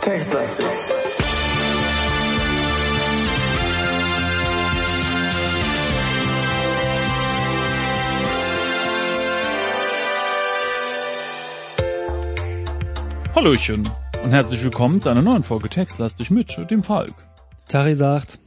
Textlastig. Hallöchen und herzlich willkommen zu einer neuen Folge Textlastig mit dem Falk Tari sagt,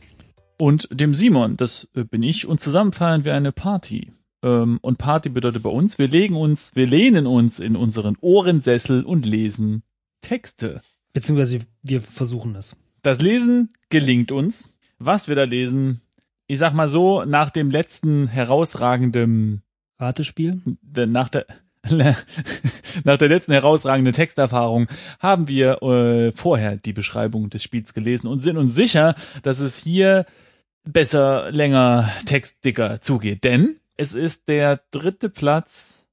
und dem Simon. Das äh, bin ich und zusammen feiern wir eine Party. Ähm, und Party bedeutet bei uns, wir legen uns, wir lehnen uns in unseren Ohrensessel und lesen Texte. beziehungsweise wir versuchen es. Das Lesen gelingt uns. Was wir da lesen, ich sag mal so, nach dem letzten herausragenden, Ratespiel? nach der, nach der letzten herausragenden Texterfahrung haben wir äh, vorher die Beschreibung des Spiels gelesen und sind uns sicher, dass es hier besser, länger, textdicker zugeht. Denn es ist der dritte Platz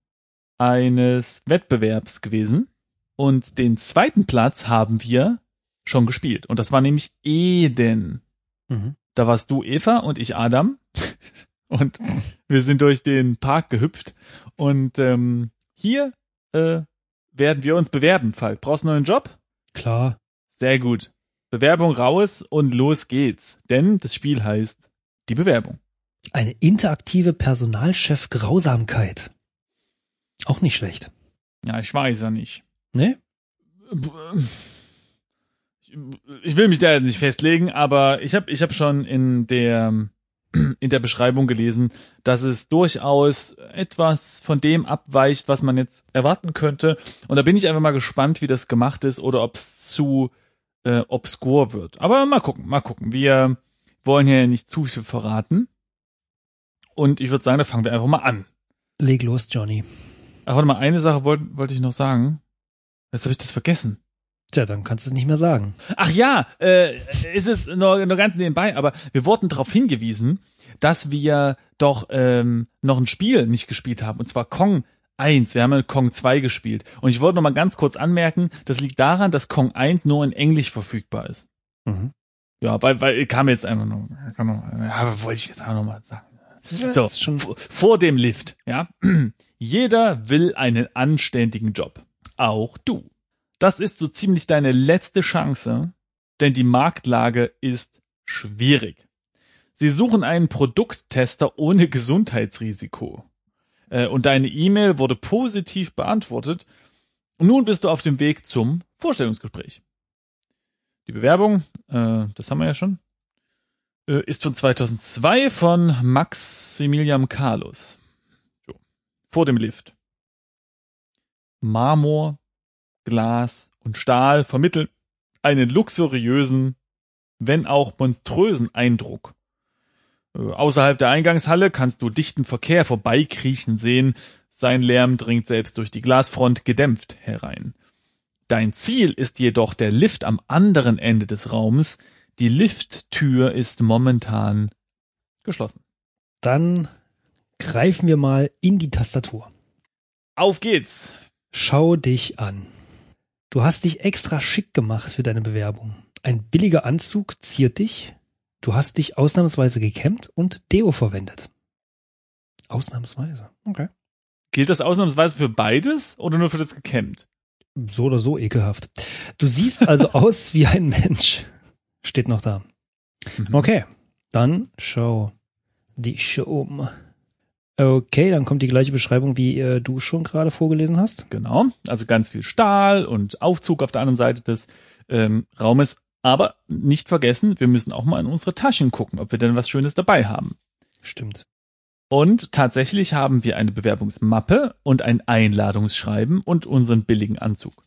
eines Wettbewerbs gewesen und den zweiten Platz haben wir schon gespielt. Und das war nämlich Eden. Mhm. Da warst du Eva und ich Adam. Und wir sind durch den Park gehüpft. Und ähm, hier äh, werden wir uns bewerben, Falk. Brauchst du einen neuen Job? Klar. Sehr gut. Bewerbung raus und los geht's. Denn das Spiel heißt die Bewerbung. Eine interaktive Personalchef-Grausamkeit. Auch nicht schlecht. Ja, ich weiß ja nicht. Ne? Ich will mich da jetzt nicht festlegen, aber ich habe ich hab schon in der in der Beschreibung gelesen, dass es durchaus etwas von dem abweicht, was man jetzt erwarten könnte. Und da bin ich einfach mal gespannt, wie das gemacht ist oder ob es zu äh, obskur wird. Aber mal gucken, mal gucken. Wir wollen hier nicht zu viel verraten. Und ich würde sagen, da fangen wir einfach mal an. Leg los, Johnny. Ach, warte mal, eine Sache wollte wollte ich noch sagen. Jetzt habe ich das vergessen. Tja, dann kannst du es nicht mehr sagen. Ach ja, äh, ist es nur, nur ganz nebenbei, aber wir wurden darauf hingewiesen, dass wir doch ähm, noch ein Spiel nicht gespielt haben, und zwar Kong 1. Wir haben ja Kong 2 gespielt. Und ich wollte noch mal ganz kurz anmerken, das liegt daran, dass Kong 1 nur in Englisch verfügbar ist. Mhm. Ja, weil, weil kam jetzt einfach nur, kam noch, ja, wollte ich jetzt auch noch mal sagen. So, Das ist schon vor dem Lift, ja. Jeder will einen anständigen Job. Auch du. Das ist so ziemlich deine letzte Chance, denn die Marktlage ist schwierig. Sie suchen einen Produkttester ohne Gesundheitsrisiko. Äh, Und deine E-Mail wurde positiv beantwortet. Nun bist du auf dem Weg zum Vorstellungsgespräch. Die Bewerbung, äh, das haben wir ja schon, äh, ist von 2002 von Maximilian Carlos. So. Vor dem Lift. Marmor, Glas und Stahl vermitteln einen luxuriösen, wenn auch monströsen Eindruck. Äh, Außerhalb der Eingangshalle kannst du dichten Verkehr vorbeikriechen sehen. Sein Lärm dringt selbst durch die Glasfront gedämpft herein. Dein Ziel ist jedoch der Lift am anderen Ende des Raums. Die Lifttür ist momentan geschlossen. Dann greifen wir mal in die Tastatur. Auf geht's! Schau dich an. Du hast dich extra schick gemacht für deine Bewerbung. Ein billiger Anzug ziert dich. Du hast dich ausnahmsweise gekämmt und Deo verwendet. Ausnahmsweise. Okay. Gilt das ausnahmsweise für beides oder nur für das gekämmt? So oder so ekelhaft. Du siehst also aus wie ein Mensch. Steht noch da. Mhm. Okay, dann schau dich um. Okay, dann kommt die gleiche Beschreibung, wie äh, du schon gerade vorgelesen hast. Genau. Also ganz viel Stahl und Aufzug auf der anderen Seite des ähm, Raumes. Aber nicht vergessen, wir müssen auch mal in unsere Taschen gucken, ob wir denn was Schönes dabei haben. Stimmt. Und tatsächlich haben wir eine Bewerbungsmappe und ein Einladungsschreiben und unseren billigen Anzug.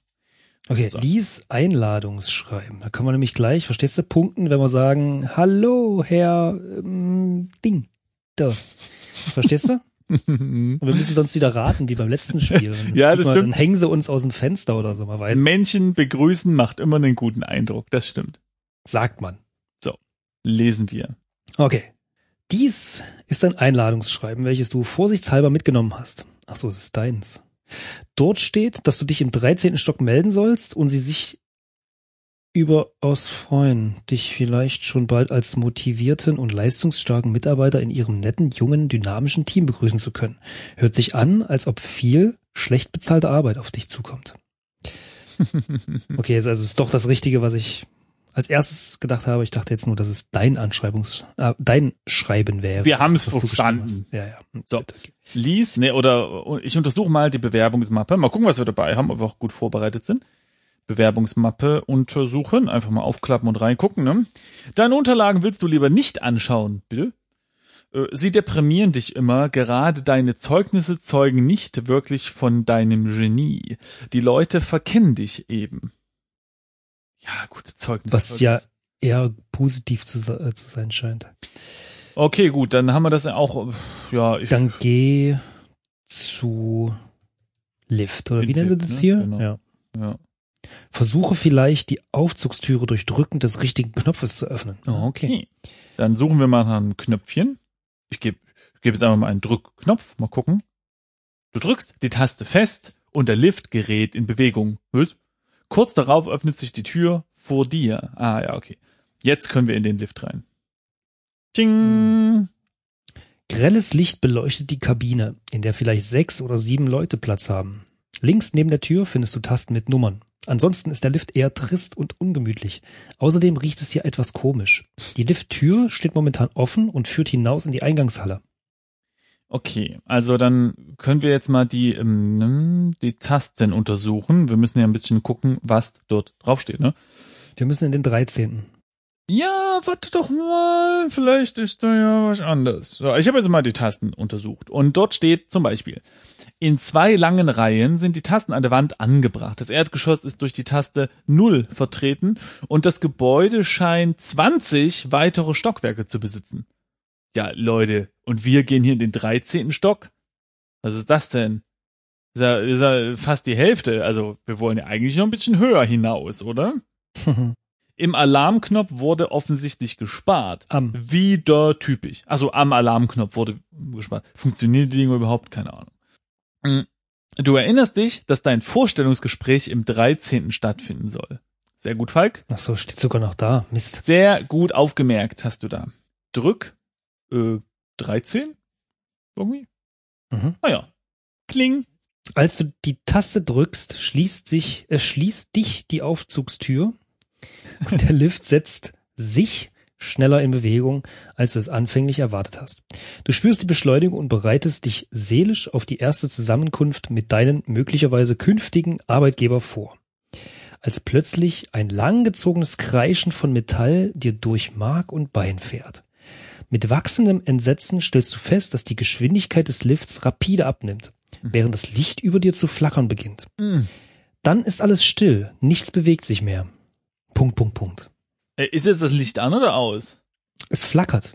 Okay, So. lies Einladungsschreiben. Da können wir nämlich gleich, verstehst du, punkten, wenn wir sagen, hallo, Herr ähm, Ding. Da. Verstehst du? Und wir müssen sonst wieder raten, wie beim letzten Spiel. Dann Ja, das man, stimmt. Dann hängen sie uns aus dem Fenster oder so, man weiß. Menschen begrüßen macht immer einen guten Eindruck. Das stimmt. Sagt man. Lesen wir. Okay. Dies ist ein Einladungsschreiben, welches du vorsichtshalber mitgenommen hast. Ach so, es ist deins. Dort steht, dass du dich im 13. Stock melden sollst und sie sich überaus freuen, dich vielleicht schon bald als motivierten und leistungsstarken Mitarbeiter in ihrem netten, jungen, dynamischen Team begrüßen zu können. Hört sich an, als ob viel schlecht bezahlte Arbeit auf dich zukommt. Okay, also es ist doch das Richtige, was ich als erstes gedacht habe. Ich dachte jetzt nur, dass es dein Anschreibungs, äh, dein Schreiben wäre. Wir haben es verstanden. Ja, ja. So. Lies, ne, oder ich untersuche mal die Bewerbungsmappe. Mal gucken, was wir dabei haben, ob wir auch gut vorbereitet sind. Bewerbungsmappe untersuchen, einfach mal aufklappen und reingucken. Ne? Deine Unterlagen willst du lieber nicht anschauen, bitte. Äh, Sie deprimieren dich immer, gerade deine Zeugnisse zeugen nicht wirklich von deinem Genie. Die Leute verkennen dich eben. Ja, gute Zeugnisse. Was ja eher positiv zu, äh, zu sein scheint. Okay, gut, dann haben wir das ja auch, ja, ich, Dann geh zu Lift, oder wie nennen sie das ne? hier? Genau. Ja. ja. Versuche vielleicht die Aufzugstüre durch Drücken des richtigen Knopfes zu öffnen. Okay. Dann suchen wir mal nach einem Knöpfchen. Ich gebe ich geb jetzt einfach mal einen Drückknopf. Mal gucken. Du drückst die Taste fest und der Lift gerät in Bewegung. Was? Kurz darauf öffnet sich die Tür vor dir. Ah, ja, okay. Jetzt können wir in den Lift rein. Ting. Grelles Licht beleuchtet die Kabine, in der vielleicht sechs oder sieben Leute Platz haben. Links neben der Tür findest du Tasten mit Nummern. Ansonsten ist der Lift eher trist und ungemütlich. Außerdem riecht es hier etwas komisch. Die Lifttür steht momentan offen und führt hinaus in die Eingangshalle. Okay, also dann können wir jetzt mal die, ähm, die Tasten untersuchen. Wir müssen ja ein bisschen gucken, was dort draufsteht, ne? Wir müssen in den 13. Ja, warte doch mal, vielleicht ist da ja was anderes. So, ich habe jetzt mal die Tasten untersucht und dort steht zum Beispiel, in zwei langen Reihen sind die Tasten an der Wand angebracht. Das Erdgeschoss ist durch die Taste 0 vertreten und das Gebäude scheint 20 weitere Stockwerke zu besitzen. Ja, Leute, und wir gehen hier in den 13. Stock? Was ist das denn? Ist ja, ist ja fast die Hälfte. Also, wir wollen ja eigentlich noch ein bisschen höher hinaus, oder? Im Alarmknopf wurde offensichtlich gespart. Am. Wieder typisch. Also am Alarmknopf wurde gespart. Funktionieren die Dinge überhaupt? Keine Ahnung. Mm. Du erinnerst dich, dass dein Vorstellungsgespräch im 13. stattfinden soll. Sehr gut, Falk. Ach so, steht sogar noch da. Mist. Sehr gut aufgemerkt hast du da. Drück äh, 13? Irgendwie? Mhm. Ah ja. Kling. Als du die Taste drückst, schließt sich, es schließt dich die Aufzugstür und der Lift setzt sich schneller in Bewegung, als du es anfänglich erwartet hast. Du spürst die Beschleunigung und bereitest dich seelisch auf die erste Zusammenkunft mit deinen möglicherweise künftigen Arbeitgeber vor. Als plötzlich ein langgezogenes Kreischen von Metall dir durch Mark und Bein fährt. Mit wachsendem Entsetzen stellst du fest, dass die Geschwindigkeit des Lifts rapide abnimmt, während das Licht über dir zu flackern beginnt. Dann ist alles still, nichts bewegt sich mehr. Punkt, Punkt, Punkt. Äh, Ist jetzt das Licht an oder aus? Es flackert.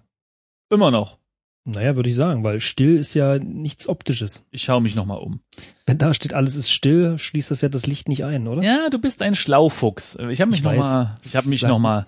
Immer noch. Naja, würde ich sagen, weil still ist ja nichts Optisches. Ich schaue mich nochmal um. Wenn da steht, alles ist still, schließt das ja das Licht nicht ein, oder? Ja, du bist ein Schlaufuchs. Ich habe mich Ich noch weiß. mal, ich habe mich Sag- noch mal.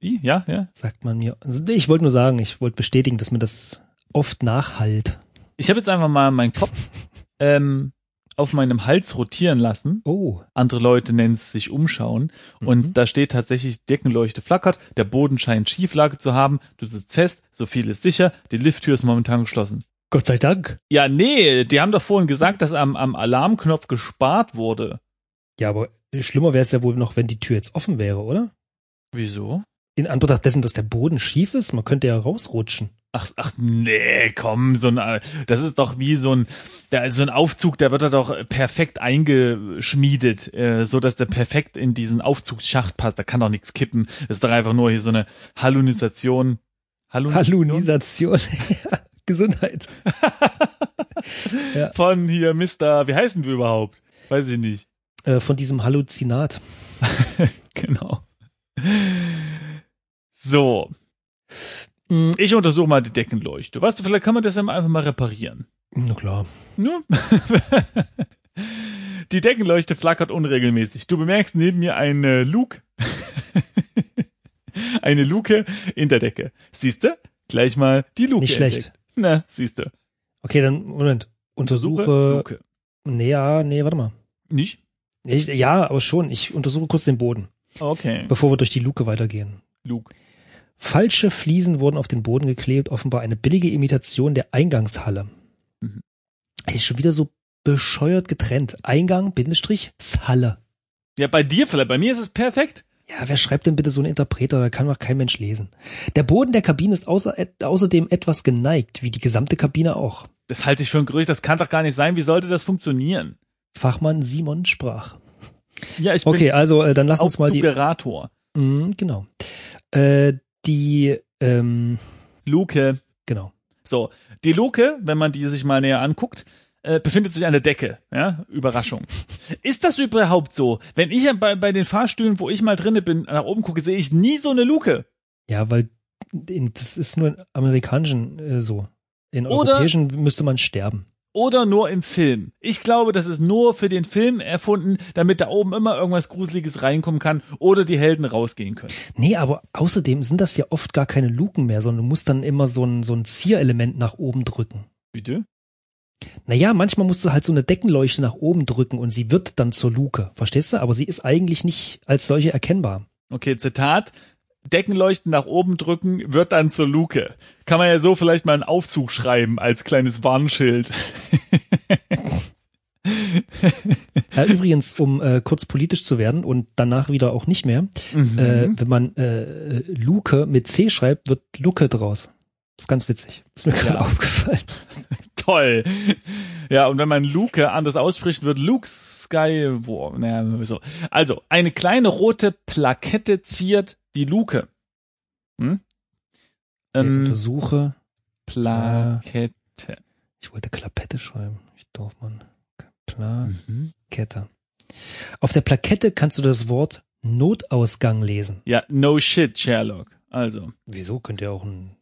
Wie? Ja, ja. Sagt man mir. Also ich wollte nur sagen, ich wollte bestätigen, dass mir das oft nachhalt. Ich habe jetzt einfach mal meinen Kopf ähm, auf meinem Hals rotieren lassen. Oh, Andere Leute nennen es sich umschauen. Und Mhm. da steht tatsächlich, Deckenleuchte flackert, der Boden scheint Schieflage zu haben, du sitzt fest, so viel ist sicher, die Lifttür ist momentan geschlossen. Gott sei Dank. Ja, nee, die haben doch vorhin gesagt, dass am, am Alarmknopf gespart wurde. Ja, aber schlimmer wäre es ja wohl noch, wenn die Tür jetzt offen wäre, oder? Wieso? In Anbetracht dessen, dass der Boden schief ist, man könnte ja rausrutschen. Ach, ach nee, komm, so ein, das ist doch wie so ein, da so ein Aufzug, der wird da doch perfekt eingeschmiedet, äh, so dass der perfekt in diesen Aufzugsschacht passt. Da kann doch nichts kippen. Das ist doch einfach nur hier so eine Hallunisation. Hallunisation? Hallunisation. Ja, Gesundheit. Von hier Mister, wie heißen wir überhaupt? Weiß ich nicht. Äh, von diesem Halluzinat. Genau. So. Ich untersuche mal die Deckenleuchte. Weißt du, vielleicht kann man das ja einfach mal reparieren. Na klar. Ne? Die Deckenleuchte flackert unregelmäßig. Du bemerkst neben mir eine Luke. eine Luke in der Decke. Siehst du? Gleich mal die Luke. Nicht schlecht. entdeckt. Na, siehst du. Okay, dann, Moment. Untersuche. Luke. Nee, ja, nee, warte mal. Nicht? Ich, ja, aber schon. Ich untersuche kurz den Boden. Okay. bevor wir durch die Luke weitergehen. Luke. Falsche Fliesen wurden auf den Boden geklebt, offenbar eine billige Imitation der Eingangshalle. Mhm. Ey, schon wieder so bescheuert getrennt. Eingang, Bindestrich, Halle. Ja, bei dir vielleicht. Bei mir ist es perfekt. Ja, wer schreibt denn bitte so einen Interpreter? Da kann doch kein Mensch lesen. Der Boden der Kabine ist außer, außerdem etwas geneigt, wie die gesamte Kabine auch. Das halte ich für ein Gerücht. Das kann doch gar nicht sein. Wie sollte das funktionieren? Fachmann Simon sprach. Ja, ich Okay, bin also äh, dann lass uns mal die. Mhm, genau. Äh, die, ähm, Luke. genau. So, die Luke, wenn man die sich mal näher anguckt, äh, befindet sich an der Decke. Ja, Überraschung. Ist das überhaupt so? Wenn ich bei, bei den Fahrstühlen, wo ich mal drinne bin, nach oben gucke, sehe ich nie so eine Luke. Ja, weil das ist nur in amerikanischen äh, so. In Oder- europäischen müsste man sterben. Oder nur im Film. Ich glaube, das ist nur für den Film erfunden, damit da oben immer irgendwas Gruseliges reinkommen kann oder die Helden rausgehen können. Nee, aber außerdem sind das ja oft gar keine Luken mehr, sondern du musst dann immer so ein, so ein Zierelement nach oben drücken. Bitte? Naja, manchmal musst du halt so eine Deckenleuchte nach oben drücken und sie wird dann zur Luke. Verstehst du? Aber sie ist eigentlich nicht als solche erkennbar. Okay, Zitat. Deckenleuchten nach oben drücken wird dann zur Luke. Kann man ja so vielleicht mal einen Aufzug schreiben als kleines Warnschild. Ja, übrigens, um äh, kurz politisch zu werden und danach wieder auch nicht mehr, Mhm. äh, wenn man äh, Luke mit C schreibt, wird Luke draus. ist ganz witzig. Ist mir gerade Ja. aufgefallen. Toll. Ja, und wenn man Luke anders ausspricht, wird Luke Skywalker. Naja, so. Also, eine kleine rote Plakette ziert die Luke. Hm? Ähm, untersuche. Plakette. Ich wollte Klapette schreiben. Ich Dorfmann. Mhm. Plakette. Auf der Plakette kannst du das Wort Notausgang lesen. Ja, no shit, Sherlock. Also. Wieso könnte ja auch ein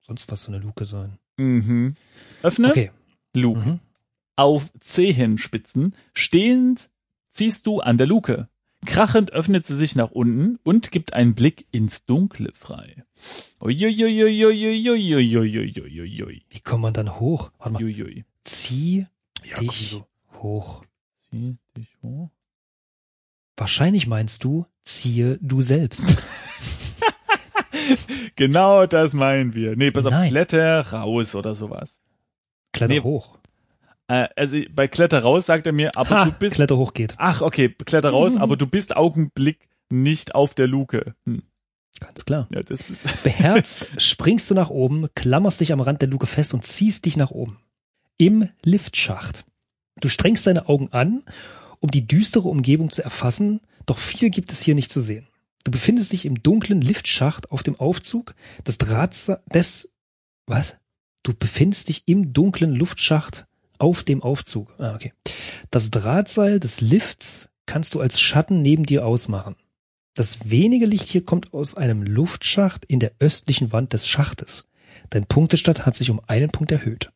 sonst was so eine Luke sein? Mhm. Öffne. Okay. Luke. Mhm. Auf Zehenspitzen stehend ziehst du an der Luke. Krachend öffnet sie sich nach unten und gibt einen Blick ins Dunkle frei. Wie kommt man dann hoch? Warte mal. Uiuiui. Zieh ja, dich so. hoch. Zieh dich hoch. Wahrscheinlich meinst du, ziehe du selbst. Genau das meinen wir. Nee, pass auf, Nein. Kletter raus oder sowas. Kletter Nee. hoch. Äh, also bei Kletter raus sagt er mir, aber Ha, du bist. Kletter hoch geht. Ach, okay, Kletter raus, aber du bist Augenblick nicht auf der Luke. Hm. Ganz klar. Ja, das ist. Beherzt springst du nach oben, klammerst dich am Rand der Luke fest und ziehst dich nach oben. Im Liftschacht. Du strengst deine Augen an, um die düstere Umgebung zu erfassen, doch viel gibt es hier nicht zu sehen. Du befindest dich im dunklen Liftschacht auf dem Aufzug des Drahtsa des was? Du befindest dich im dunklen Luftschacht auf dem Aufzug. Ah, okay. Das Drahtseil des Lifts kannst du als Schatten neben dir ausmachen. Das wenige Licht hier kommt aus einem Luftschacht in der östlichen Wand des Schachtes. Dein Punktestand hat sich um einen Punkt erhöht.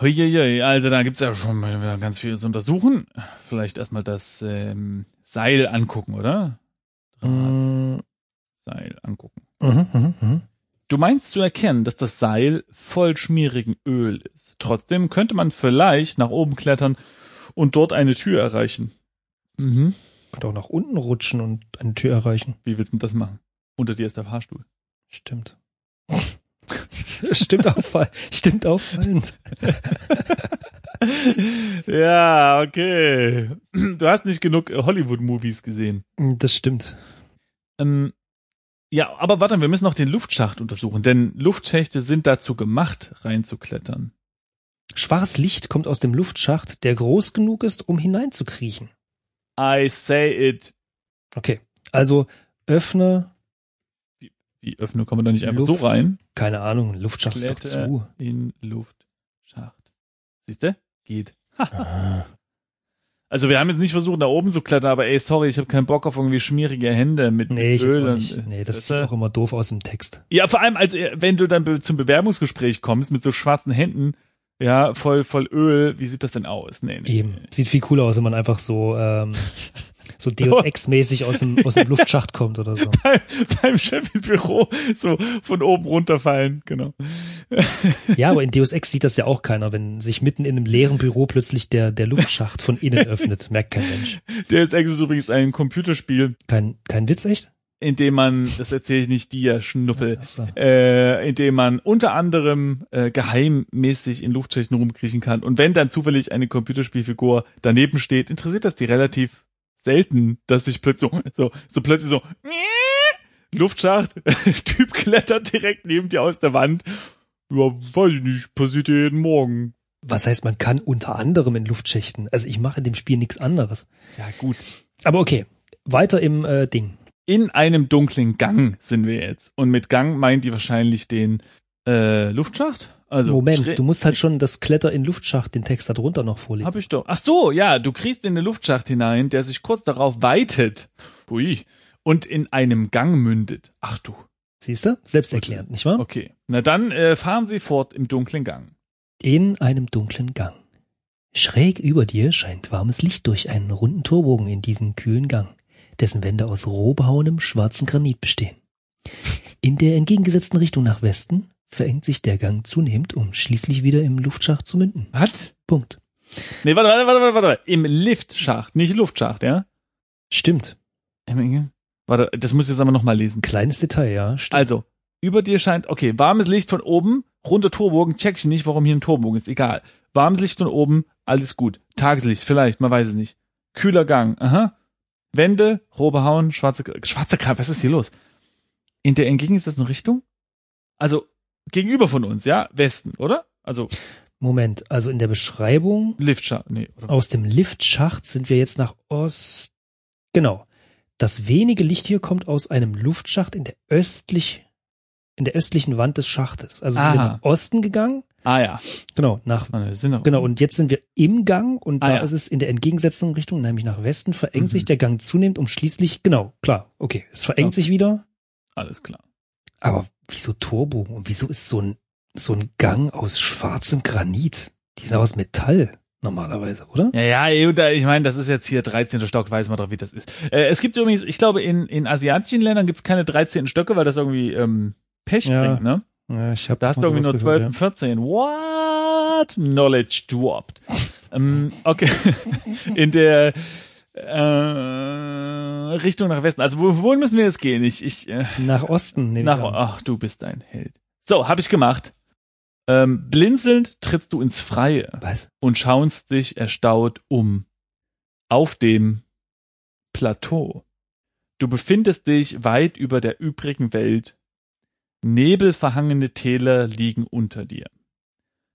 Huiuiui, also da gibt's ja schon mal ganz viel zu untersuchen. Vielleicht erstmal das ähm, Seil angucken, oder? Mhm, Seil angucken. mhm, mhm. Du meinst zu erkennen, dass das Seil voll schmierigen Öl ist. Trotzdem könnte man vielleicht nach oben klettern und dort eine Tür erreichen. Mhm. Könnte auch nach unten rutschen und eine Tür erreichen. Wie willst du denn das machen? Unter dir ist der Fahrstuhl. Stimmt. Stimmt auffallend. Stimmt auffallend. Ja, okay. Du hast nicht genug Hollywood-Movies gesehen. Das stimmt. Ähm, ja, aber warte, wir müssen noch den Luftschacht untersuchen, denn Luftschächte sind dazu gemacht, reinzuklettern. Schwarzes Licht kommt aus dem Luftschacht, der groß genug ist, um hineinzukriechen. I say it. Okay. Also öffne, Wie öffne, kommen wir da nicht einfach Luft. so rein? keine Ahnung, Luftschacht ist doch Kletter zu. in Luftschacht. Siehst du? Geht. Ah. Also wir haben jetzt nicht versucht, da oben zu klettern, aber ey, sorry, ich habe keinen Bock auf irgendwie schmierige Hände mit, Nee, ich Öl. nicht. Nee, das sieht auch immer doof aus im Text. Ja, vor allem, als wenn du dann zum Bewerbungsgespräch kommst mit so schwarzen Händen, ja, voll, voll Öl, wie sieht das denn aus? Nee, nee. Eben. Sieht viel cooler aus, wenn man einfach so, ähm, so Deus Ex-mäßig aus dem, aus dem Luftschacht kommt oder so. Beim, beim Chef im Büro so von oben runterfallen, genau. Ja, aber in Deus Ex sieht das ja auch keiner, wenn sich mitten in einem leeren Büro plötzlich der, der Luftschacht von innen öffnet. Merkt kein Mensch. Deus Ex ist übrigens ein Computerspiel, Kein, kein Witz, echt? in dem man, das erzähle ich nicht dir, Schnuffel, so. äh, in dem man unter anderem äh, geheimmäßig in Luftschächten rumkriechen kann. Und wenn dann zufällig eine Computerspielfigur daneben steht, interessiert das die relativ selten, dass sich plötzlich so, so, so plötzlich so Luftschacht, Typ klettert direkt neben dir aus der Wand. Ja, weiß ich nicht, passiert ja jeden Morgen. Was heißt, man kann unter anderem in Luftschächten? Also ich mache in dem Spiel nichts anderes. Ja, gut. Aber okay, weiter im äh, Ding. In einem dunklen Gang sind wir jetzt. Und mit Gang meint die wahrscheinlich den äh, Luftschacht? Also Moment, du musst halt schon das Kletter in Luftschacht, den Text darunter noch vorlesen. Hab ich doch. Ach so, ja, du kriegst in den Luftschacht hinein, der sich kurz darauf weitet. Ui. Und in einem Gang mündet. Ach du. Siehst du? Selbsterklärend, nicht wahr? Okay. Na dann äh, fahren sie fort im dunklen Gang. In einem dunklen Gang. Schräg über dir scheint warmes Licht durch einen runden Torbogen in diesen kühlen Gang, dessen Wände aus roh behauenem schwarzen Granit bestehen. In der entgegengesetzten Richtung nach Westen verengt sich der Gang zunehmend, um schließlich wieder im Luftschacht zu münden. Was? Punkt. Nee, warte, warte, warte, warte, warte. Im Liftschacht, nicht Luftschacht, ja? Stimmt. Im- Warte, das muss ich jetzt aber nochmal lesen. Kleines Detail, ja. Stimmt. Also, über dir scheint, okay, warmes Licht von oben, runter Torbogen, check ich nicht, warum hier ein Torbogen ist, egal. Warmes Licht von oben, alles gut. Tageslicht, vielleicht, man weiß es nicht. Kühler Gang, aha. Wände, roh behauen, schwarze, schwarze Kraft, was ist hier los? In der entgegengesetzten Richtung? Also, gegenüber von uns, ja? Westen, oder? Also, Moment, also in der Beschreibung Liftschacht, nee, oder? aus dem Liftschacht sind wir jetzt nach Ost. Genau. Das wenige Licht hier kommt aus einem Luftschacht in der östlich, in der östlichen Wand des Schachtes. Also sind wir Aha. nach Osten gegangen. Ah ja, Genau, nach, Ah, sind noch- genau. Und jetzt sind wir im Gang und Ah, da ja. ist es in der entgegengesetzten Richtung, nämlich nach Westen, verengt Mhm. sich der Gang zunehmend, um schließlich, genau, klar, okay, es verengt Okay. sich wieder. Alles klar. Aber wieso Torbogen und wieso ist so ein, so ein Gang aus schwarzem Granit? Die ist aus Metall normalerweise, oder? Ja, ja, ich meine, das ist jetzt hier 13. Stock, weiß man doch, wie das ist. Äh, es gibt übrigens, ich glaube, in, in asiatischen Ländern gibt es keine 13. Stöcke, weil das irgendwie ähm, Pech Ja, bringt, ne? Ja, ich hab Da hast du irgendwie nur sowas 12 gehört, und 14. What? Knowledge dropped. ähm, okay. in der äh, Richtung nach Westen. Also wo, wohin müssen wir jetzt gehen? Ich, ich äh. Nach Osten. nach, ach, du bist ein Held. So, habe ich gemacht. Ähm, blinzelnd trittst du ins Freie Was? und schaust dich erstaunt um. Auf dem Plateau. Du befindest dich weit über der übrigen Welt. Nebelverhangene Täler liegen unter dir.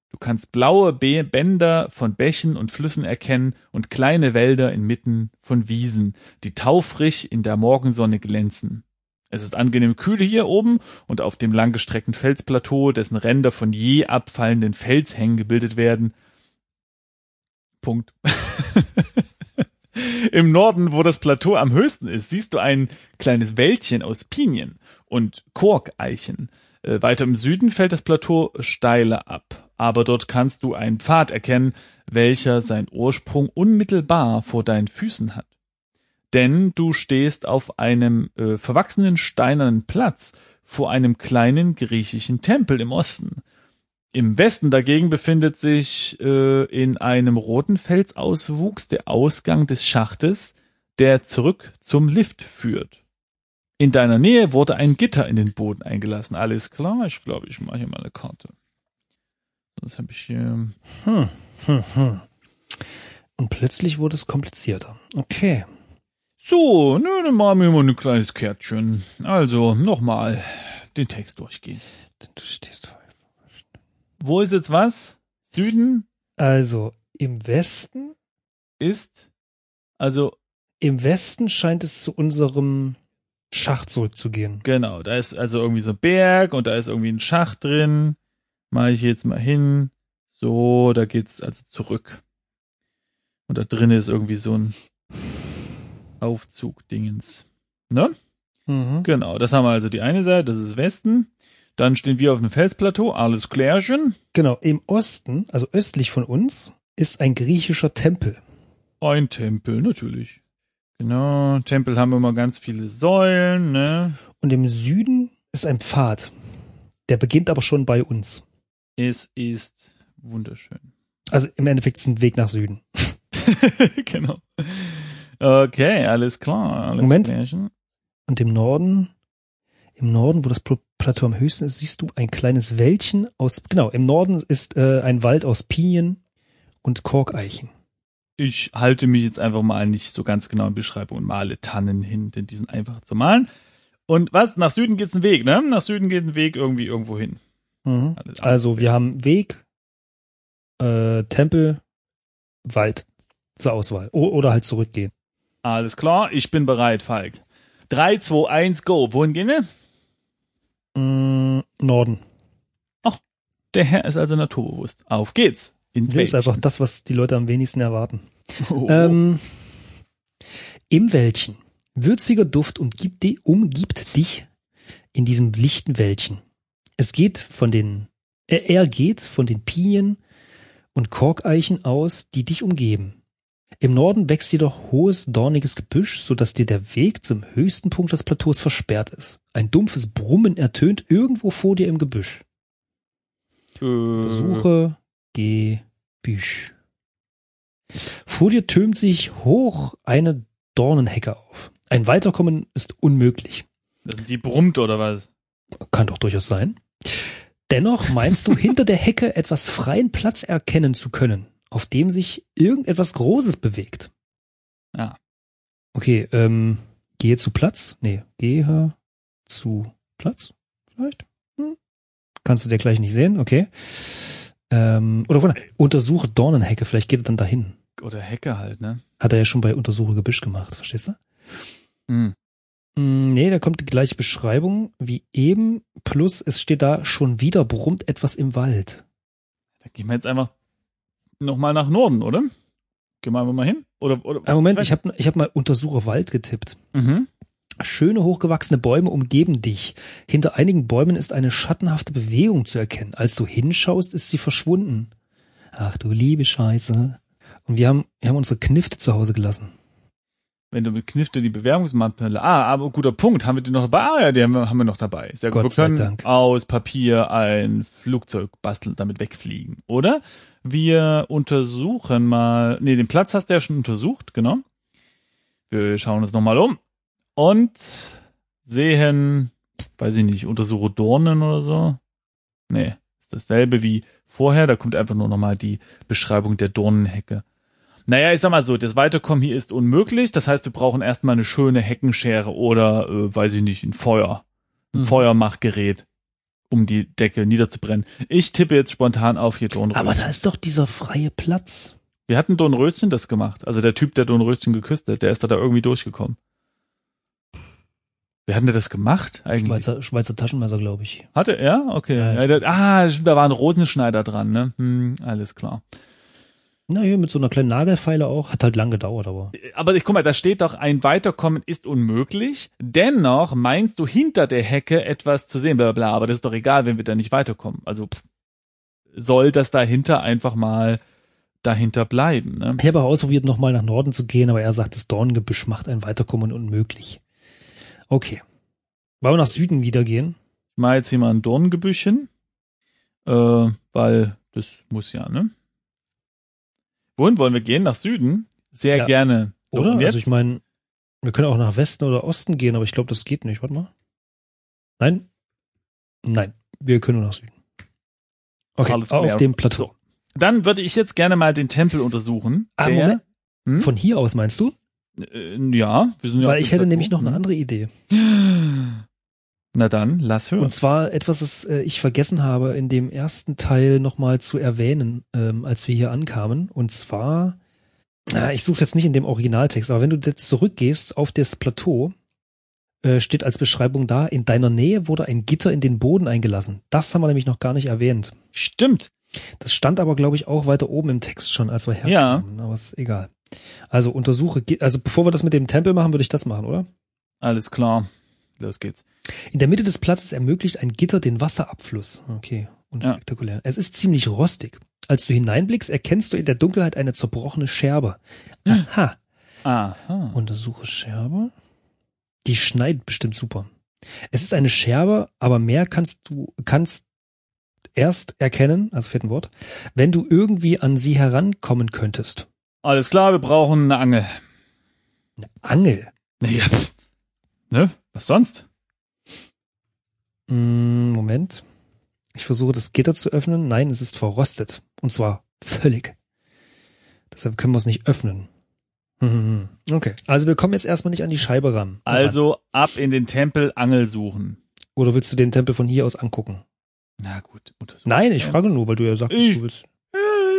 Du kannst blaue Bänder von Bächen und Flüssen erkennen und kleine Wälder inmitten von Wiesen, die taufrisch in der Morgensonne glänzen. Es ist angenehm kühl hier oben und auf dem langgestreckten Felsplateau, dessen Ränder von je abfallenden Felshängen gebildet werden. Punkt. Im Norden, wo das Plateau am höchsten ist, siehst du ein kleines Wäldchen aus Pinien und Korkeichen. Äh, weiter im Süden fällt das Plateau steiler ab, aber dort kannst du einen Pfad erkennen, welcher seinen Ursprung unmittelbar vor deinen Füßen hat. Denn du stehst auf einem äh, verwachsenen steinernen Platz vor einem kleinen griechischen Tempel im Osten. Im Westen dagegen befindet sich äh, in einem roten Felsauswuchs der Ausgang des Schachtes, der zurück zum Lift führt. In deiner Nähe wurde ein Gitter in den Boden eingelassen. Alles klar? Ich glaube, ich mache hier mal eine Karte. Sonst habe ich hier. Hm, hm, hm. Und plötzlich wurde es komplizierter. Okay. So, dann machen wir mal ein kleines Kärtchen. Also, nochmal den Text durchgehen. Du stehst voll. Wo ist jetzt was? Süden Also, im Westen, ist, also, im Westen scheint es zu unserem Schacht zurückzugehen. genau, da ist also irgendwie so ein Berg und da ist irgendwie ein Schacht drin. Mache ich jetzt mal hin. So, da geht's also zurück. Und da drin ist irgendwie so ein Aufzug-Dingens. Ne? Mhm. Genau, das haben wir also die eine Seite, das ist Westen. Dann stehen wir auf einem Felsplateau, alles klärchen. Genau, im Osten, also östlich von uns, ist ein griechischer Tempel. Ein Tempel, natürlich. Genau, Tempel haben immer ganz viele Säulen, ne? Und im Süden ist ein Pfad. Der beginnt aber schon bei uns. Es ist wunderschön. Also im Endeffekt ist es ein Weg nach Süden. genau. Okay, alles klar. Alles Moment. klärchen. Und im Norden, im Norden, wo das Pl- Plateau am höchsten ist, siehst du ein kleines Wäldchen aus, genau, im Norden ist äh, ein Wald aus Pinien und Korkeichen. Ich halte mich jetzt einfach mal nicht so ganz genau in Beschreibung und male Tannen hin, denn die sind einfach zu malen. Und was? Nach Süden geht's ein Weg, ne? Nach Süden geht ein Weg irgendwie irgendwo hin. Mhm. Also wir haben Weg, äh, Tempel, Wald zur Auswahl. O oder halt zurückgehen. Alles klar, ich bin bereit, Falk. 3, 2, 1, go. Wohin gehen wir? Mm, Norden. Der Herr ist also naturbewusst. Auf geht's. Ins Das ist einfach das, was die Leute am wenigsten erwarten. Oh. Ähm, Im Wäldchen. Würziger Duft und gibt di umgibt dich in diesem lichten Wäldchen. Es geht von den, er, er geht von den Pinien und Korkeichen aus, die dich umgeben. Im Norden wächst jedoch hohes, dorniges Gebüsch, so dass dir der Weg zum höchsten Punkt des Plateaus versperrt ist. Ein dumpfes Brummen ertönt irgendwo vor dir im Gebüsch. äh, Suche Gebüsch. Vor dir türmt sich hoch eine Dornenhecke auf. Ein Weiterkommen ist unmöglich. das sind die brummt oder was? Kann doch durchaus sein. Dennoch meinst du hinter der Hecke etwas freien Platz erkennen zu können, auf dem sich irgendetwas Großes bewegt. Ja. Okay, ähm, gehe zu Platz? Nee, gehe zu Platz? Vielleicht? Hm? Kannst du dir gleich nicht sehen, okay. Ähm, oder warte, untersuche Dornenhecke, vielleicht geht er dann dahin. Oder Hecke halt, ne? Hat er ja schon bei Untersuche Gebüsch gemacht, verstehst du? Hm. Mm, Nee, da kommt die gleiche Beschreibung wie eben, plus es steht da, schon wieder brummt etwas im Wald. Da gehen wir jetzt einfach nochmal nach Norden, oder? Gehen wir einfach mal hin? Oder, oder Ein Moment, ich habe ich hab mal Untersuche Wald getippt. Mhm. Schöne hochgewachsene Bäume umgeben dich. Hinter einigen Bäumen ist eine schattenhafte Bewegung zu erkennen. Als du hinschaust, ist sie verschwunden. Ach du liebe Scheiße. Und wir haben, wir haben unsere Knifte zu Hause gelassen. Wenn du mit Knifte die Bewerbungsmappe, ah, aber guter Punkt, haben wir die noch dabei? Ah ja, die haben wir, noch dabei. Sehr gut. Gott wir sei können Dank. aus Papier ein Flugzeug basteln, damit wegfliegen, oder? Wir untersuchen mal, nee, den Platz hast du ja schon untersucht, genau. Wir schauen uns nochmal um und sehen, weiß ich nicht, untersuche Dornen oder so. Nee, ist dasselbe wie vorher, da kommt einfach nur nochmal die Beschreibung der Dornenhecke. Naja, ich sag mal so, das Weiterkommen hier ist unmöglich. Das heißt, wir brauchen erstmal eine schöne Heckenschere oder, äh, weiß ich nicht, ein Feuer. Ein Mhm. Feuermachgerät, um die Decke niederzubrennen. Ich tippe jetzt spontan auf hier Dornröschen. Aber da ist doch dieser freie Platz. Wir hatten Dornröschen das gemacht. Also der Typ, der Dornröschen geküsst hat, der ist da, da irgendwie durchgekommen. Wer hat denn das gemacht eigentlich? Schweizer, Schweizer Taschenmesser, glaube ich. Hatte er? Okay. Ja, Ja, da, ah, da war ein Rosenschneider dran, ne? Hm, alles klar. Na hier mit so einer kleinen Nagelfeile auch. Hat halt lang gedauert, aber. Aber ich guck mal, da steht doch, ein Weiterkommen ist unmöglich. Dennoch meinst du hinter der Hecke etwas zu sehen, bla bla bla. Aber das ist doch egal, wenn wir da nicht weiterkommen. Also pff, soll das dahinter einfach mal dahinter bleiben. Ne? Ich habe auch ausprobiert, nochmal nach Norden zu gehen, aber er sagt, das Dorngebüsch macht ein Weiterkommen unmöglich. Okay. Wollen wir nach Süden wieder gehen? Ich mal jetzt hier mal ein Dorngebüschchen, äh, weil das muss ja, ne? Wohin wollen wir gehen? Nach Süden? Sehr Ja. gerne. So, Oder? Also ich meine, wir können auch nach Westen oder Osten gehen, aber ich glaube, das geht nicht. Warte mal. Nein? Nein, wir können nur nach Süden. Okay, Alles auf klar. dem Plateau. So. Dann würde ich jetzt gerne mal den Tempel untersuchen. Ah, Der- Moment. Hm? Von hier aus meinst du? Äh, ja, wir sind ja Weil ich hätte nämlich noch eine andere Idee. Na dann, lass hören. Und zwar etwas, das äh, ich vergessen habe, in dem ersten Teil nochmal zu erwähnen, ähm, als wir hier ankamen. Und zwar, ah, ich suche es jetzt nicht in dem Originaltext, aber wenn du jetzt zurückgehst auf das Plateau, äh, steht als Beschreibung da, in deiner Nähe wurde ein Gitter in den Boden eingelassen. Das haben wir nämlich noch gar nicht erwähnt. Stimmt. Das stand aber, glaube ich, auch weiter oben im Text schon, als wir Ja. herkamen. Aber ist egal. Also untersuche, also bevor wir das mit dem Tempel machen, würde ich das machen, oder? Alles klar. Los geht's. In der Mitte des Platzes ermöglicht ein Gitter den Wasserabfluss. Okay, unspektakulär. Es ist ziemlich rostig. Als du hineinblickst, erkennst du in der Dunkelheit eine zerbrochene Scherbe. Aha. Aha. Untersuche Scherbe. Die schneidet bestimmt super. Es ist eine Scherbe, aber mehr kannst du, kannst, erst erkennen, also vierten Wort, wenn du irgendwie an sie herankommen könntest. Alles klar, wir brauchen eine Angel. Eine Angel. Ja. Ne? Was sonst? Mm, Moment. Ich versuche das Gitter zu öffnen. Nein, es ist verrostet. Und zwar völlig. Deshalb können wir es nicht öffnen. Okay. Also wir kommen jetzt erstmal nicht an die Scheibe ran. Also ab in den Tempel Angel suchen. Oder willst du den Tempel von hier aus angucken? Na gut. Nein, ich frage nur, weil du ja sagst, Ich- du willst.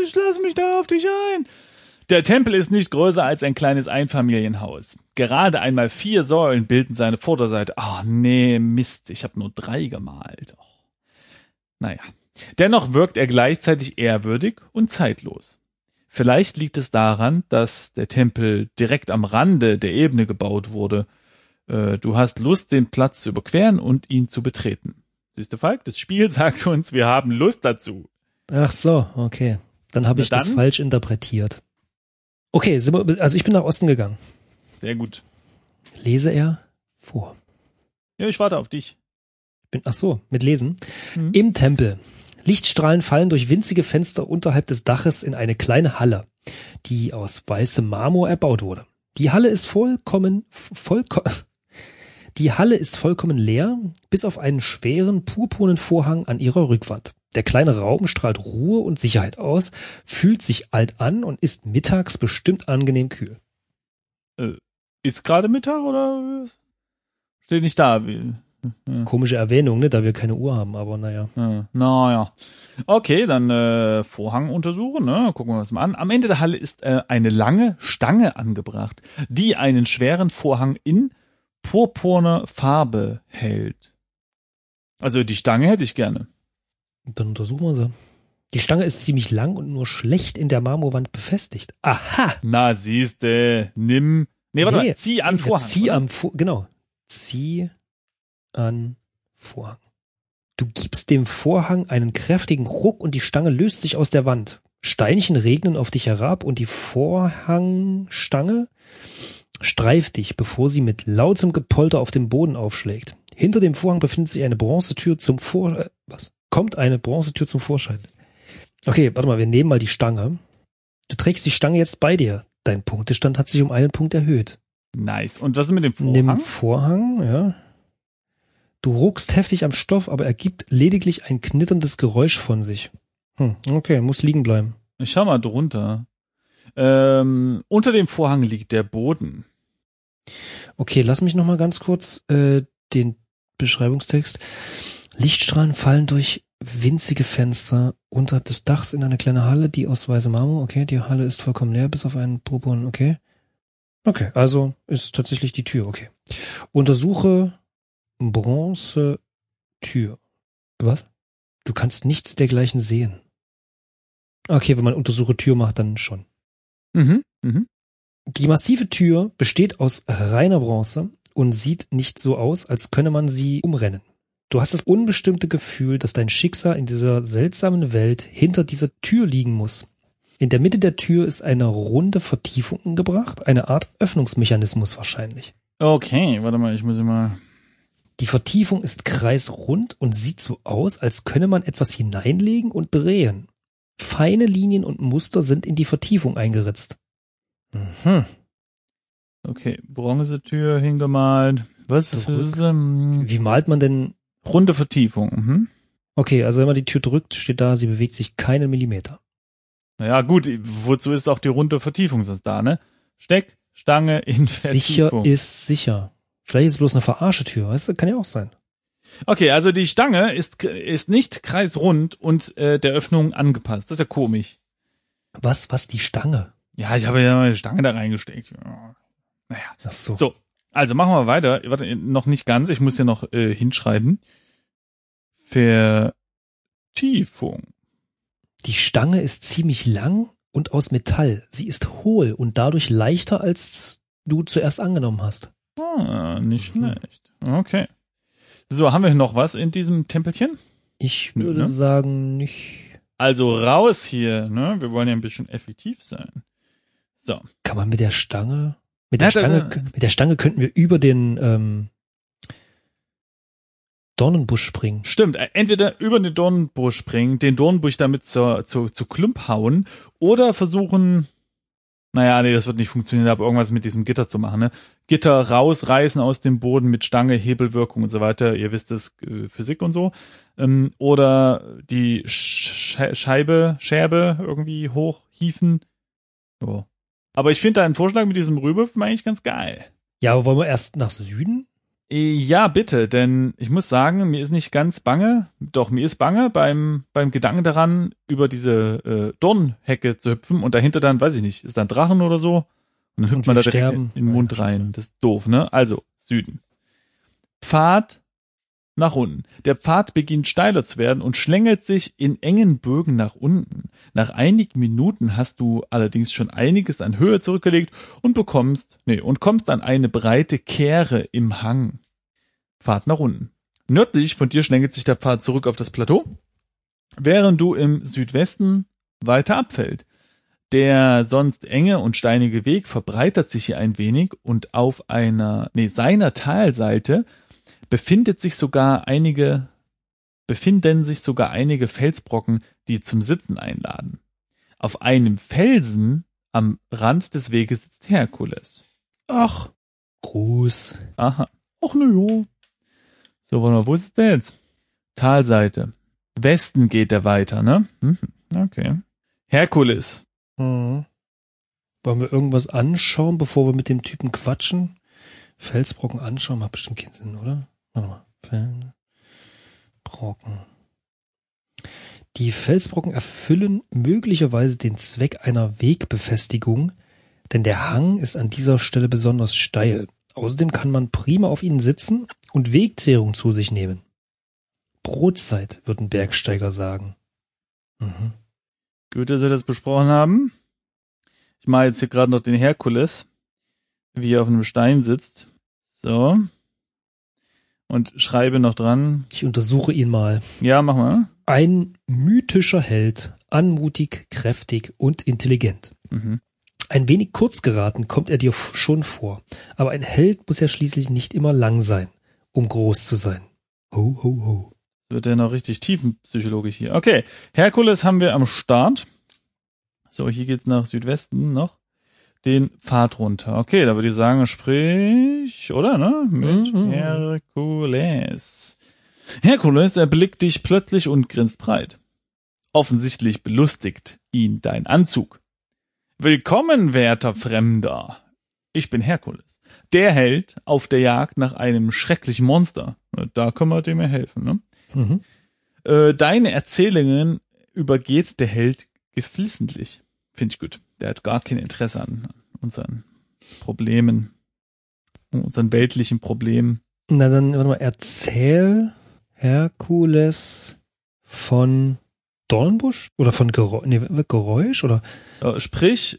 Ich lass mich da auf dich ein. Der Tempel ist nicht größer als ein kleines Einfamilienhaus. Gerade einmal vier Säulen bilden seine Vorderseite. Ah, nee, Mist, ich habe nur drei gemalt. Oh. Naja. Dennoch wirkt er gleichzeitig ehrwürdig und zeitlos. Vielleicht liegt es daran, dass der Tempel direkt am Rande der Ebene gebaut wurde. Äh, Du hast Lust, den Platz zu überqueren und ihn zu betreten. Siehst du, Falk, das Spiel sagt uns, wir haben Lust dazu. Ach so, okay. Dann habe ich das dann. falsch interpretiert. Okay, sind wir, also ich bin nach Osten gegangen. Sehr gut. Lese er vor. Ja, ich warte auf dich. Ich bin, ach so, mit Lesen. Mhm. Im Tempel. Lichtstrahlen fallen durch winzige Fenster unterhalb des Daches in eine kleine Halle, die aus weißem Marmor erbaut wurde. Die Halle ist vollkommen, vollkommen, die Halle ist vollkommen leer, bis auf einen schweren purpurnen Vorhang an ihrer Rückwand. Der kleine Raum strahlt Ruhe und Sicherheit aus, fühlt sich alt an und ist mittags bestimmt angenehm kühl. Ist gerade Mittag oder steht nicht da? Ja. Komische Erwähnung, ne, da wir keine Uhr haben, aber naja. Ja, naja. Okay, dann äh, Vorhang untersuchen, ne? Gucken wir uns mal an. Am Ende der Halle ist äh, eine lange Stange angebracht, die einen schweren Vorhang in purpurner Farbe hält. Also die Stange hätte ich gerne. Dann untersuchen wir sie. Die Stange ist ziemlich lang und nur schlecht in der Marmorwand befestigt. Aha! Na, siehste, nimm. Nee, warte Nee, mal, zieh an Vorhang. Zieh oder? am Vor genau. Zieh an Vorhang. Du gibst dem Vorhang einen kräftigen Ruck und die Stange löst sich aus der Wand. Steinchen regnen auf dich herab und die Vorhangstange streift dich, bevor sie mit lautem Gepolter auf dem Boden aufschlägt. Hinter dem Vorhang befindet sich eine Bronzetür zum Vor... Äh, was? Kommt eine Bronzetür zum Vorschein. Okay, warte mal, wir nehmen mal die Stange. Du trägst die Stange jetzt bei dir. Dein Punktestand hat sich um einen Punkt erhöht. Nice. Und was ist mit dem Vorhang? Nimm Vorhang, ja. Du ruckst heftig am Stoff, aber er gibt lediglich ein knitterndes Geräusch von sich. Hm, okay, muss liegen bleiben. Ich schau mal drunter. Ähm, unter dem Vorhang liegt der Boden. Okay, lass mich noch mal ganz kurz äh, den Beschreibungstext. Lichtstrahlen fallen durch winzige Fenster unterhalb des Dachs in eine kleine Halle, die aus weißem Marmor. Okay, die Halle ist vollkommen leer, bis auf einen purpurnen. Okay. Okay, also ist tatsächlich die Tür. Okay. Untersuche Bronze Tür. Was? Du kannst nichts dergleichen sehen. Okay, wenn man Untersuche Tür macht, dann schon. Mhm. Mhm. Die massive Tür besteht aus reiner Bronze und sieht nicht so aus, als könne man sie umrennen. Du hast das unbestimmte Gefühl, dass dein Schicksal in dieser seltsamen Welt hinter dieser Tür liegen muss. In der Mitte der Tür ist eine runde Vertiefung angebracht, eine Art Öffnungsmechanismus wahrscheinlich. Okay, warte mal, ich muss immer. Die Vertiefung ist kreisrund und sieht so aus, als könne man etwas hineinlegen und drehen. Feine Linien und Muster sind in die Vertiefung eingeritzt. Mhm. Okay, Bronzetür hingemalt. Was ist? Ähm, Wie malt man denn runde Vertiefung. Mhm. Okay, also wenn man die Tür drückt, steht da, sie bewegt sich keinen Millimeter. Naja, gut, wozu ist auch die runde Vertiefung sonst da, ne? Steck, Stange in Sicher Vertiefung. ist sicher. Vielleicht ist es bloß eine Verarschetür, weißt du? Kann ja auch sein. Okay, also die Stange ist, ist nicht kreisrund und äh, der Öffnung angepasst. Das ist ja komisch. Was, was, die Stange? Ja, ich habe ja meine Stange da reingesteckt. Ja. Naja. Ach so. So, also machen wir weiter. Warte, noch nicht ganz. Ich muss hier noch äh, hinschreiben. Vertiefung. Die Stange ist ziemlich lang und aus Metall. Sie ist hohl und dadurch leichter, als du zuerst angenommen hast. Ah, nicht Mhm. schlecht. Okay. So, haben wir noch was in diesem Tempelchen? Ich würde ne? sagen, nicht. Also raus hier, ne? Wir wollen ja ein bisschen effektiv sein. So. Kann man mit der Stange. Mit der Ja, da- Stange, mit der Stange könnten wir über den, ähm, Dornenbusch springen. Stimmt, äh, entweder über den Dornenbusch springen, den Dornenbusch damit zur, zu, zu Klump hauen oder versuchen, naja, nee, das wird nicht funktionieren, aber irgendwas mit diesem Gitter zu machen, ne? Gitter rausreißen aus dem Boden mit Stange, Hebelwirkung und so weiter. Ihr wisst es, äh, Physik und so. Ähm, oder die Sch Scheibe, Scherbe irgendwie hochhieven. So. Aber ich finde deinen Vorschlag mit diesem Rübelfen eigentlich ganz geil. Ja, aber wollen wir erst nach Süden? Äh, Ja, bitte, denn ich muss sagen, mir ist nicht ganz bange, doch mir ist bange beim, beim Gedanken daran, über diese äh, Dornhecke zu hüpfen und dahinter dann, weiß ich nicht, ist da ein Drachen oder so? Und dann hüpft Und man da direkt sterben. in den Mund rein. Das ist doof, ne? Also, Süden. Pfad nach unten. Der Pfad beginnt steiler zu werden und schlängelt sich in engen Bögen nach unten. Nach einigen Minuten hast du allerdings schon einiges an Höhe zurückgelegt und bekommst, nee, und kommst an eine breite Kehre im Hang. Pfad nach unten. Nördlich von dir schlängelt sich der Pfad zurück auf das Plateau, während du im Südwesten weiter abfällt. Der sonst enge und steinige Weg verbreitert sich hier ein wenig und auf einer, nee, seiner Talseite befindet sich sogar einige, befinden sich sogar einige Felsbrocken, die zum Sitzen einladen. Auf einem Felsen am Rand des Weges sitzt Herkules. Ach, Gruß. Aha. Ach ne jo. So, warte mal, wo ist es denn jetzt? Talseite. Westen geht er weiter, ne? Mhm. Okay. Herkules. Mhm. Wollen wir irgendwas anschauen, bevor wir mit dem Typen quatschen? Felsbrocken anschauen, macht bestimmt keinen Sinn, oder? Warte mal. Felsbrocken. Die Felsbrocken erfüllen möglicherweise den Zweck einer Wegbefestigung, denn der Hang ist an dieser Stelle besonders steil. Außerdem kann man prima auf ihnen sitzen und Wegzehrung zu sich nehmen. Brotzeit, würden Bergsteiger sagen. Mhm. Gut, dass wir das besprochen haben. Ich mache jetzt hier gerade noch den Herkules, wie er auf einem Stein sitzt. So. Und schreibe noch dran. Ich untersuche ihn mal. Ja, mach mal. Ein mythischer Held, anmutig, kräftig und intelligent. Mhm. Ein wenig kurz geraten kommt er dir schon vor, aber ein Held muss ja schließlich nicht immer lang sein, um groß zu sein. Ho, ho, ho. Wird ja noch richtig tiefenpsychologisch hier. Okay, Herkules haben wir am Start. So, hier geht's nach Südwesten noch. Den Pfad runter. Okay, da würde ich sagen, sprich, oder, ne? Mit Mhm. Herkules. Herkules erblickt dich plötzlich und grinst breit. Offensichtlich belustigt ihn dein Anzug. Willkommen, werter Fremder. Ich bin Herkules. Der Held auf der Jagd nach einem schrecklichen Monster. Da können wir dem ja helfen, ne? Mhm. Äh, deine Erzählungen übergeht der Held geflissentlich. Finde ich gut. Der hat gar kein Interesse an unseren Problemen, unseren weltlichen Problemen. Na dann, warte mal, erzähl Herkules von Dornbusch? Oder von Geräusch? Nee, Geräusch? Oder? Sprich,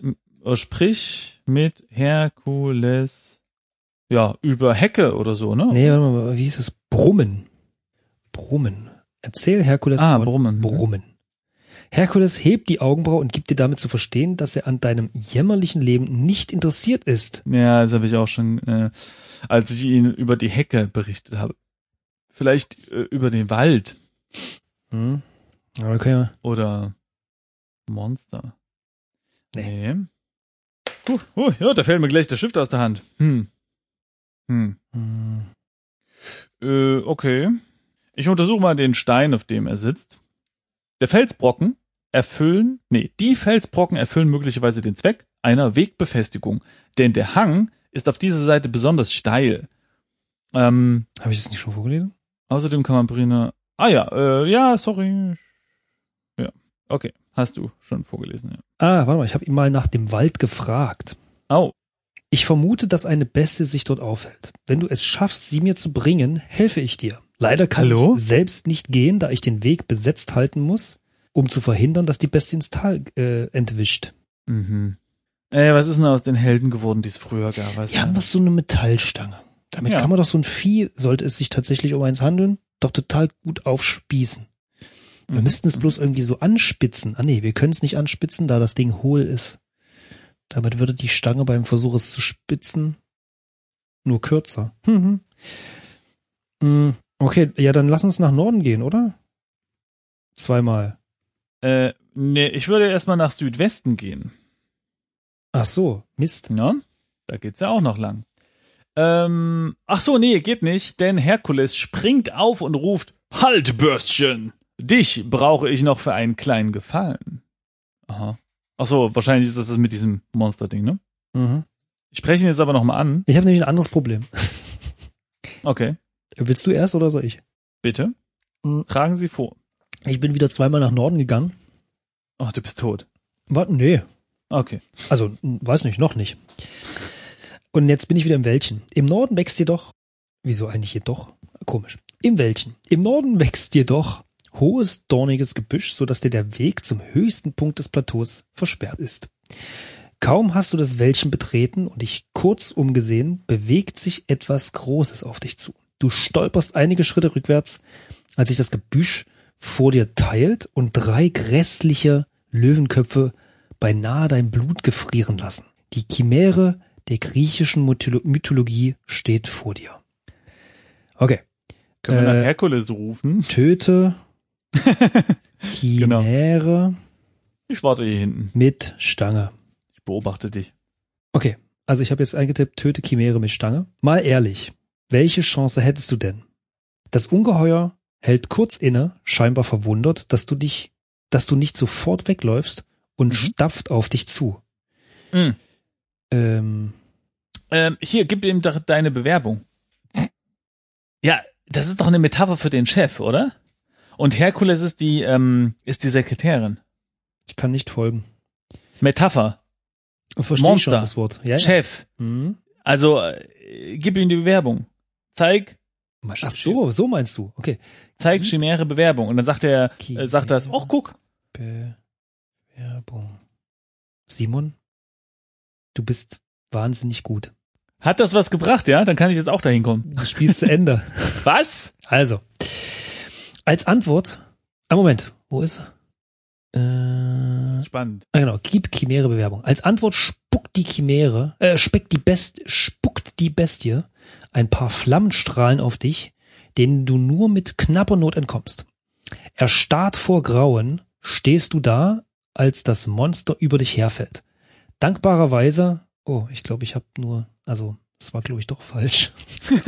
sprich mit Herkules, ja, über Hecke oder so, ne? Nee, warte mal, wie hieß es? Brummen. Brummen. Erzähl Herkules Ah, von Brummen. Brummen. Herkules hebt die Augenbraue und gibt dir damit zu verstehen, dass er an deinem jämmerlichen Leben nicht interessiert ist. Ja, das habe ich auch schon, äh, als ich ihn über die Hecke berichtet habe. Vielleicht äh, über den Wald Hm. Okay. oder Monster. Nee. Nee. Puh, oh, ja, da fällt mir gleich der Stift aus der Hand. Hm. Hm. Hm. Äh, okay. Ich untersuche mal den Stein, auf dem er sitzt. Der Felsbrocken erfüllen, nee, die Felsbrocken erfüllen möglicherweise den Zweck einer Wegbefestigung, denn der Hang ist auf dieser Seite besonders steil. Ähm, Habe ich das nicht schon vorgelesen? außerdem kann man Brina. Ah ja, äh, ja, sorry. Ja, okay, hast du schon vorgelesen. Ja. Ah, warte mal, ich habe ihn mal nach dem Wald gefragt. Oh, Ich vermute, dass eine Bestie sich dort aufhält. Wenn du es schaffst, sie mir zu bringen, helfe ich dir. Leider kann Hallo? ich selbst nicht gehen, da ich den Weg besetzt halten muss, um zu verhindern, dass die Bestie ins Tal äh, entwischt. mhm. Ey, was ist denn aus den Helden geworden, die es früher gab? Wir du? haben doch so eine Metallstange. Damit Ja. kann man doch so ein Vieh, sollte es sich tatsächlich um eins handeln, doch total gut aufspießen. Wir Mhm. müssten es bloß irgendwie so anspitzen. Ah nee, wir können es nicht anspitzen, da das Ding hohl ist. Damit würde die Stange beim Versuch es zu spitzen nur kürzer. Mhm. Mm, Okay, ja, dann lass uns nach Norden gehen, oder? Zweimal. Äh, nee, ich würde erstmal nach Südwesten gehen. Ach so, Mist. Ja, da geht's ja auch noch lang. Ähm, ach so, nee, geht nicht, denn Herkules springt auf und ruft, Halt, Bürstchen! Dich brauche ich noch für einen kleinen Gefallen. Aha. Ach so, wahrscheinlich ist das das mit diesem Monster-Ding, ne? Mhm. Ich spreche ihn jetzt aber nochmal an. Ich habe nämlich ein anderes Problem. Okay, Willst du erst oder soll ich? bitte. Mhm. Tragen Sie vor. Ich bin wieder zweimal nach Norden gegangen. Ach, du bist tot. Warte, nee. Okay. Also, weiß nicht, noch nicht. Und jetzt bin ich wieder im Wäldchen. Im Norden wächst jedoch, wieso eigentlich jedoch? Komisch. Im Wäldchen. Im Norden wächst jedoch hohes, dorniges Gebüsch, sodass dir der Weg zum höchsten Punkt des Plateaus versperrt ist. Kaum hast du das Wäldchen betreten und dich kurz umgesehen, bewegt sich etwas Großes auf dich zu. Du stolperst einige Schritte rückwärts, als sich das Gebüsch vor dir teilt und drei grässliche Löwenköpfe beinahe dein Blut gefrieren lassen. Die Chimäre der griechischen Mytholo- Mythologie steht vor dir. Okay. Können wir Äh, nach Herkules rufen? Töte Genau. Chimäre Ich warte hier hinten. mit Stange. Ich beobachte dich. Okay, also ich habe jetzt eingetippt, töte Chimäre mit Stange. Mal ehrlich, welche Chance hättest du denn? Das Ungeheuer hält kurz inne, scheinbar verwundert, dass du dich, dass du nicht sofort wegläufst und Mhm. stapft auf dich zu. Mhm. Ähm, Ähm, hier, gib ihm doch deine Bewerbung. Ja, das ist doch eine Metapher für den Chef, oder? Und Herkules ist die, ähm, ist die Sekretärin. ich kann nicht folgen. Metapher. Verstehe Monster. schon das Wort. Ja, ja. Chef. Mhm. Also, äh, gib ihm die Bewerbung. Zeig, Ach so, so meinst du. Okay. zeig Chimäre Bewerbung. Und dann sagt er, äh, sagt das, oh, guck. Bewerbung. Simon, du bist wahnsinnig gut. Hat das was gebracht, ja? Dann kann ich jetzt auch dahin kommen. Das Spiel ist zu Ende. Was? Also, als Antwort, ah, Moment, wo ist er? Äh, Spannend. ah, genau, gib Chimäre Bewerbung. Als Antwort spuckt die Chimäre, äh, speckt die Best, spuckt die Bestie ein paar Flammenstrahlen auf dich, denen du nur mit knapper Not entkommst. Erstarrt vor Grauen stehst du da, als das Monster über dich herfällt. Dankbarerweise, oh, ich glaube, ich habe nur, also, das war, glaube ich, doch falsch.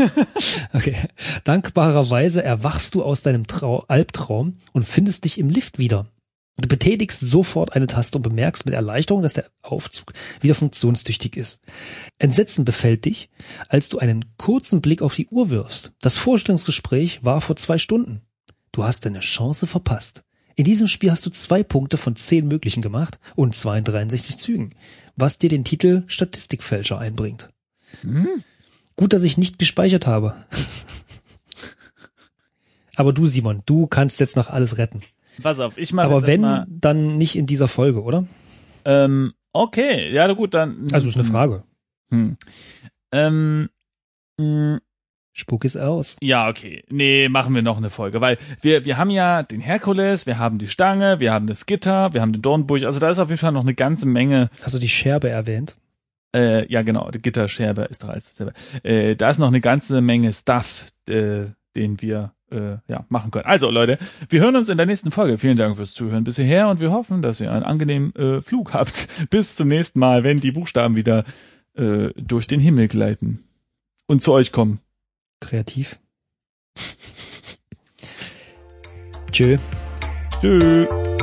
okay. Dankbarerweise erwachst du aus deinem Trau Albtraum und findest dich im Lift wieder. Du betätigst sofort eine Taste und bemerkst mit Erleichterung, dass der Aufzug wieder funktionstüchtig ist. Entsetzen befällt dich, als du einen kurzen Blick auf die Uhr wirfst. Das Vorstellungsgespräch war vor zwei Stunden. Du hast deine Chance verpasst. In diesem Spiel hast du zwei Punkte von zehn möglichen gemacht und zwar in 63 Zügen, was dir den Titel Statistikfälscher einbringt. Hm? Gut, dass ich nicht gespeichert habe. Aber du, Simon, du kannst jetzt noch alles retten. Pass auf, ich mache Aber wenn, mal. dann nicht in dieser Folge, oder? Ähm, okay, ja gut, dann. Also ist eine Frage. Hm. Ähm, mh, Spuck ist aus. ja, okay. Nee, machen wir noch eine Folge, weil wir, wir haben ja den Herkules, wir haben die Stange, wir haben das Gitter, wir haben den Dornburg, also da ist auf jeden Fall noch eine ganze Menge, Hast du die Scherbe erwähnt? äh, ja genau, die Gitterscherbe ist doch alles selber. Äh, da ist noch eine ganze Menge Stuff, äh, den wir äh, ja, machen können. Also Leute, wir hören uns in der nächsten Folge. Vielen Dank fürs Zuhören bis hierher und wir hoffen, dass ihr einen angenehmen äh, Flug habt. Bis zum nächsten Mal, wenn die Buchstaben wieder äh, durch den Himmel gleiten und zu euch kommen. Kreativ. Tschö. Tschüss.